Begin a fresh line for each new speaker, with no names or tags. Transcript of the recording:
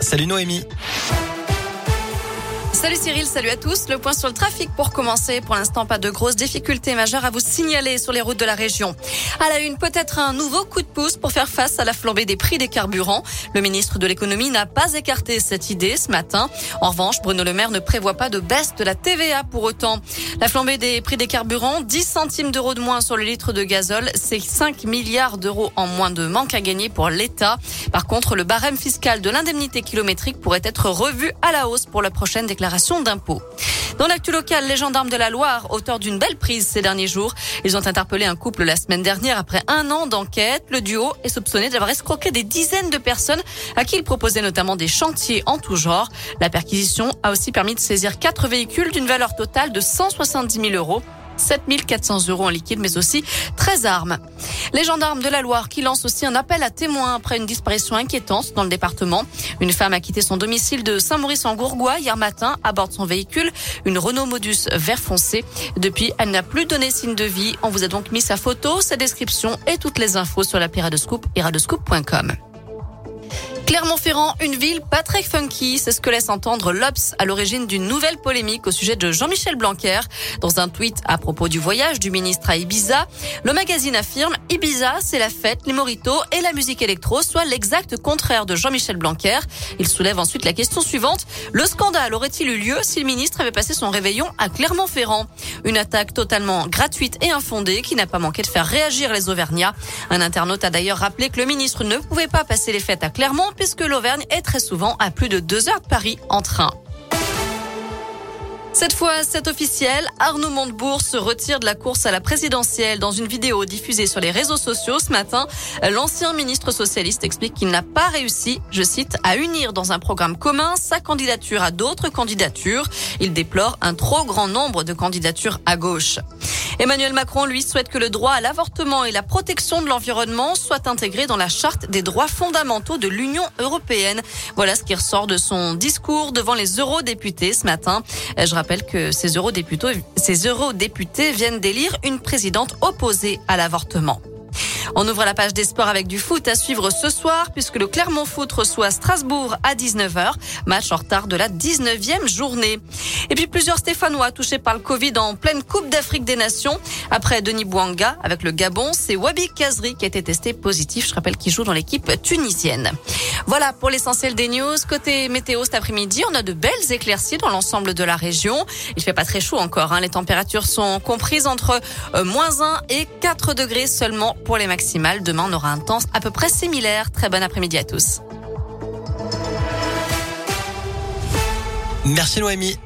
Salut Noémie.
Salut Cyril, salut à tous. Le point sur le trafic pour commencer. Pour l'instant, pas de grosses difficultés majeures à vous signaler sur les routes de la région. À la une, peut-être un nouveau coup de pouce pour faire face à la flambée des prix des carburants. Le ministre de l'économie n'a pas écarté cette idée ce matin. En revanche, Bruno Le Maire ne prévoit pas de baisse de la TVA pour autant. La flambée des prix des carburants, 10 centimes d'euros de moins sur le litre de gazole, c'est 5 milliards d'euros en moins de manque à gagner pour l'État. Par contre, le barème fiscal de l'indemnité kilométrique pourrait être revu à la hausse pour la prochaine déclaration Dans l'actu local, les gendarmes de la Loire, auteurs d'une belle prise ces derniers jours, ils ont interpellé un couple la semaine dernière après un an d'enquête. Le duo est soupçonné d'avoir escroqué des dizaines de personnes à qui il proposait notamment des chantiers en tout genre. La perquisition a aussi permis de saisir quatre véhicules d'une valeur totale de 170 000 euros. 7400 euros en liquide, mais aussi 13 armes. Les gendarmes de la Loire qui lancent aussi un appel à témoins après une disparition inquiétante dans le département. Une femme a quitté son domicile de Saint-Maurice-en-Gourgois hier matin à bord de son véhicule, une Renault Modus vert foncé. Depuis, elle n'a plus donné signe de vie. On vous a donc mis sa photo, sa description et toutes les infos sur la Piradescoop et radescoop.com. Clermont-Ferrand, une ville pas très funky, c'est ce que laisse entendre l'Obs à l'origine d'une nouvelle polémique au sujet de Jean-Michel Blanquer. Dans un tweet à propos du voyage du ministre à Ibiza, le magazine affirme Ibiza, c'est la fête, les moritos et la musique électro, soit l'exact contraire de Jean-Michel Blanquer. Il soulève ensuite la question suivante. Le scandale aurait-il eu lieu si le ministre avait passé son réveillon à Clermont-Ferrand? Une attaque totalement gratuite et infondée qui n'a pas manqué de faire réagir les Auvergnats. Un internaute a d'ailleurs rappelé que le ministre ne pouvait pas passer les fêtes à Clermont puisque l'Auvergne est très souvent à plus de deux heures de Paris en train. Cette fois, c'est officiel. Arnaud Montebourg se retire de la course à la présidentielle. Dans une vidéo diffusée sur les réseaux sociaux ce matin, l'ancien ministre socialiste explique qu'il n'a pas réussi, je cite, à unir dans un programme commun sa candidature à d'autres candidatures. Il déplore un trop grand nombre de candidatures à gauche. Emmanuel Macron, lui, souhaite que le droit à l'avortement et la protection de l'environnement soient intégrés dans la charte des droits fondamentaux de l'Union européenne. Voilà ce qui ressort de son discours devant les eurodéputés ce matin. Je rappelle que ces eurodéputés, ces eurodéputés viennent d'élire une présidente opposée à l'avortement. On ouvre la page des sports avec du foot à suivre ce soir puisque le Clermont Foot reçoit Strasbourg à 19h, match en retard de la 19e journée. Et puis plusieurs Stéphanois touchés par le Covid en pleine Coupe d'Afrique des Nations. Après Denis Bouanga avec le Gabon, c'est Wabi Kazri qui a été testé positif. Je rappelle qu'il joue dans l'équipe tunisienne. Voilà pour l'essentiel des news. Côté météo cet après-midi, on a de belles éclaircies dans l'ensemble de la région. Il fait pas très chaud encore. Hein. Les températures sont comprises entre euh, moins 1 et 4 degrés seulement pour les Demain, on aura un temps à peu près similaire. Très bon après-midi à tous.
Merci Noémie.